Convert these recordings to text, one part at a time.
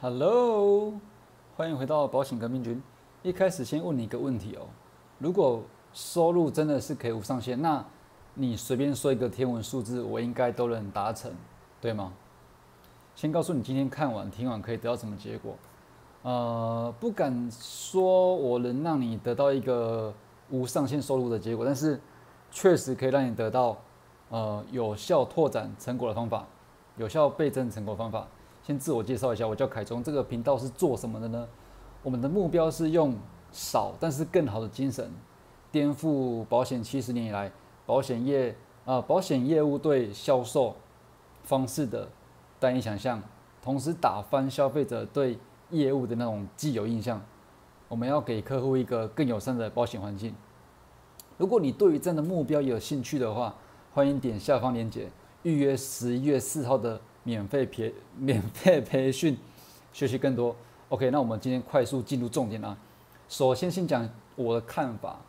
Hello，欢迎回到保险革命军。一开始先问你一个问题哦，如果收入真的是可以无上限，那你随便说一个天文数字，我应该都能达成，对吗？先告诉你，今天看完听完可以得到什么结果？呃，不敢说我能让你得到一个无上限收入的结果，但是确实可以让你得到呃有效拓展成果的方法，有效倍增成果方法。先自我介绍一下，我叫凯中，这个频道是做什么的呢？我们的目标是用少但是更好的精神，颠覆保险七十年以来保险业啊保险业务对销售方式的单一想象，同时打翻消费者对业务的那种既有印象。我们要给客户一个更友善的保险环境。如果你对于这样的目标有兴趣的话，欢迎点下方链接预约十一月四号的。免费培 免费培训，学习更多。OK，那我们今天快速进入重点啊。首先，先讲我的看法，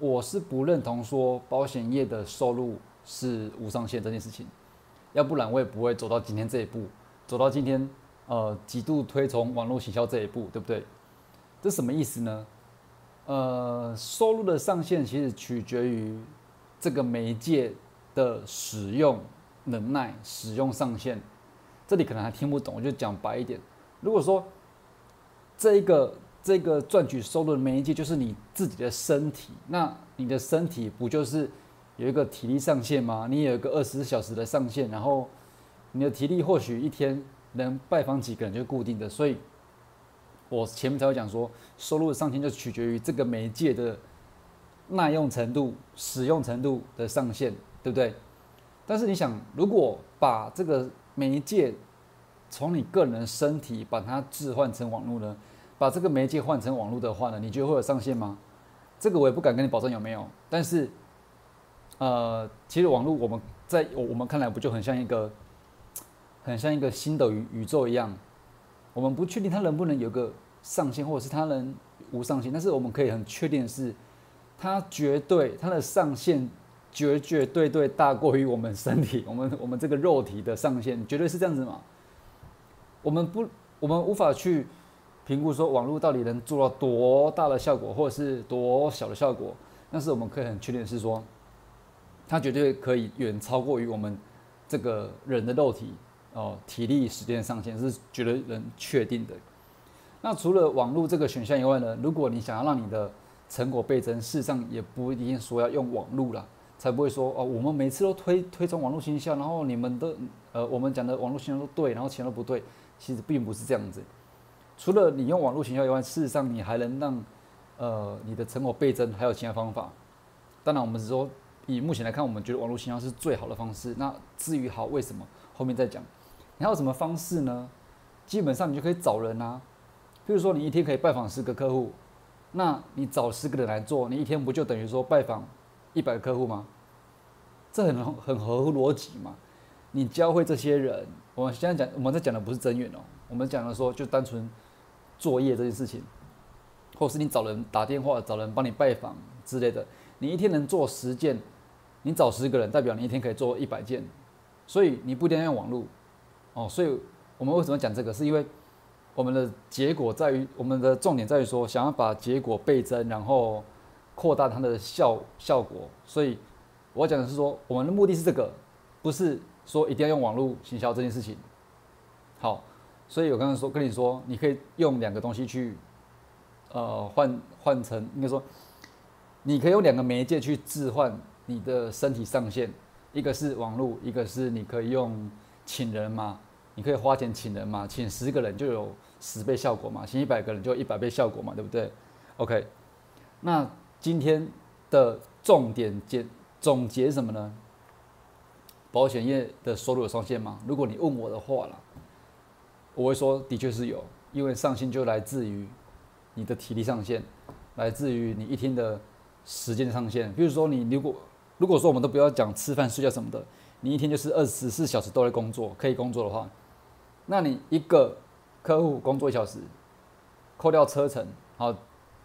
我是不认同说保险业的收入是无上限这件事情。要不然我也不会走到今天这一步，走到今天呃极度推崇网络行销这一步，对不对？这什么意思呢？呃，收入的上限其实取决于这个媒介的使用能耐、使用上限。这里可能还听不懂，我就讲白一点。如果说这一个这个赚取收入的媒介就是你自己的身体，那你的身体不就是有一个体力上限吗？你有一个二十四小时的上限，然后你的体力或许一天能拜访几个人就固定的，所以我前面才会讲说，收入的上限就取决于这个媒介的耐用程度、使用程度的上限，对不对？但是你想，如果把这个媒介从你个人身体把它置换成网络呢？把这个媒介换成网络的话呢？你觉得会有上限吗？这个我也不敢跟你保证有没有。但是，呃，其实网络我们在我们看来不就很像一个很像一个新的宇宇宙一样？我们不确定它能不能有个上限，或者是它能无上限。但是我们可以很确定的是，它绝对它的上限。绝绝对对大过于我们身体，我们我们这个肉体的上限，绝对是这样子嘛？我们不，我们无法去评估说网络到底能做到多大的效果，或者是多小的效果。但是我们可以很确定的是说，它绝对可以远超过于我们这个人的肉体哦，体力时间上限是绝对能确定的。那除了网络这个选项以外呢？如果你想要让你的成果倍增，事实上也不一定说要用网络了。才不会说哦，我们每次都推推崇网络营销，然后你们的呃，我们讲的网络营销都对，然后钱都不对，其实并不是这样子。除了你用网络营销以外，事实上你还能让呃你的成果倍增，还有其他方法。当然，我们是说以目前来看，我们觉得网络营销是最好的方式。那至于好为什么，后面再讲。你还有什么方式呢？基本上你就可以找人啊，比如说你一天可以拜访十个客户，那你找十个人来做，你一天不就等于说拜访？一百个客户吗？这很很合乎逻辑嘛？你教会这些人，我们现在讲，我们在讲的不是增援哦，我们讲的说就单纯作业这件事情，或是你找人打电话，找人帮你拜访之类的，你一天能做十件，你找十个人，代表你一天可以做一百件，所以你不一定要用网络哦。所以我们为什么讲这个？是因为我们的结果在于，我们的重点在于说，想要把结果倍增，然后。扩大它的效效果，所以我讲的是说，我们的目的是这个，不是说一定要用网络行销这件事情。好，所以我刚刚说跟你说，你可以用两个东西去，呃，换换成应该说，你可以用两个媒介去置换你的身体上限，一个是网络，一个是你可以用请人嘛，你可以花钱请人嘛，请十个人就有十倍效果嘛，请一百个人就一百倍效果嘛，对不对？OK，那。今天的重点结总结什么呢？保险业的收入有上限吗？如果你问我的话了，我会说的确是有，因为上限就来自于你的体力上限，来自于你一天的时间上限。比如说你如果如果说我们都不要讲吃饭睡觉什么的，你一天就是二十四小时都在工作，可以工作的话，那你一个客户工作一小时，扣掉车程，好，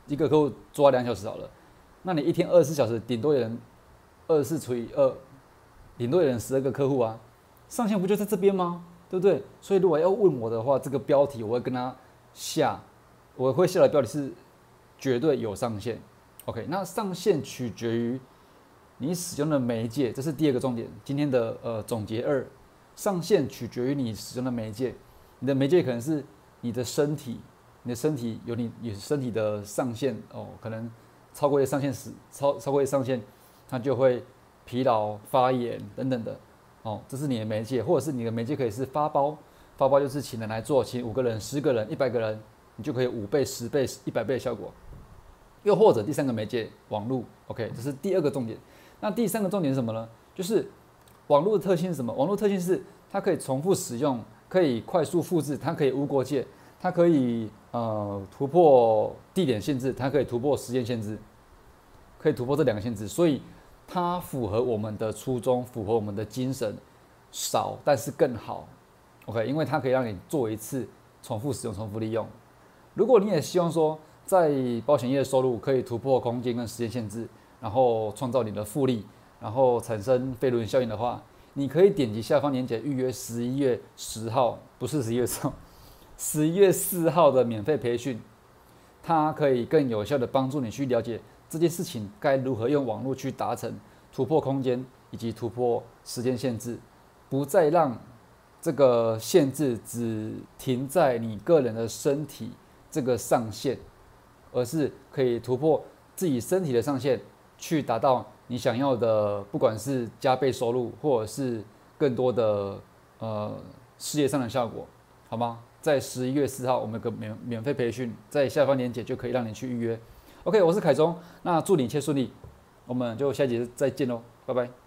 一个客户做两小时好了。那你一天二十四小时，顶多有人二十四除以二，顶多有人十二个客户啊，上限不就在这边吗？对不对？所以如果要问我的话，这个标题我会跟他下，我会下的标题是绝对有上限。OK，那上限取决于你使用的媒介，这是第二个重点。今天的呃总结二，上限取决于你使用的媒介，你的媒介可能是你的身体，你的身体有你你身体的上限哦，可能超过一上限时超超过一上限，它就会疲劳、发炎等等的哦，这是你的媒介，或者是你的媒介可以是发包，发包就是请人来做，请五个人、十个人、一百个人，你就可以五倍、十倍、一百倍的效果。又或者第三个媒介网络，OK，这是第二个重点。那第三个重点是什么呢？就是网络的特性是什么？网络特性是它可以重复使用，可以快速复制，它可以无国界，它可以呃突破地点限制，它可以突破时间限制，可以突破这两个限制，所以它符合我们的初衷，符合我们的精神，少但是更好，OK，因为它可以让你做一次重复使用、重复利用。如果你也希望说，在保险业收入可以突破空间跟时间限制，然后创造你的复利，然后产生飞轮效应的话，你可以点击下方链接预约十一月十号，不是十一月十号，十一月四号的免费培训，它可以更有效的帮助你去了解这件事情该如何用网络去达成突破空间以及突破时间限制，不再让这个限制只停在你个人的身体这个上限。而是可以突破自己身体的上限，去达到你想要的，不管是加倍收入，或者是更多的呃事业上的效果，好吗？在十一月四号，我们有个免免费培训，在下方链接就可以让你去预约。OK，我是凯中，那祝你一切顺利，我们就下节再见喽，拜拜。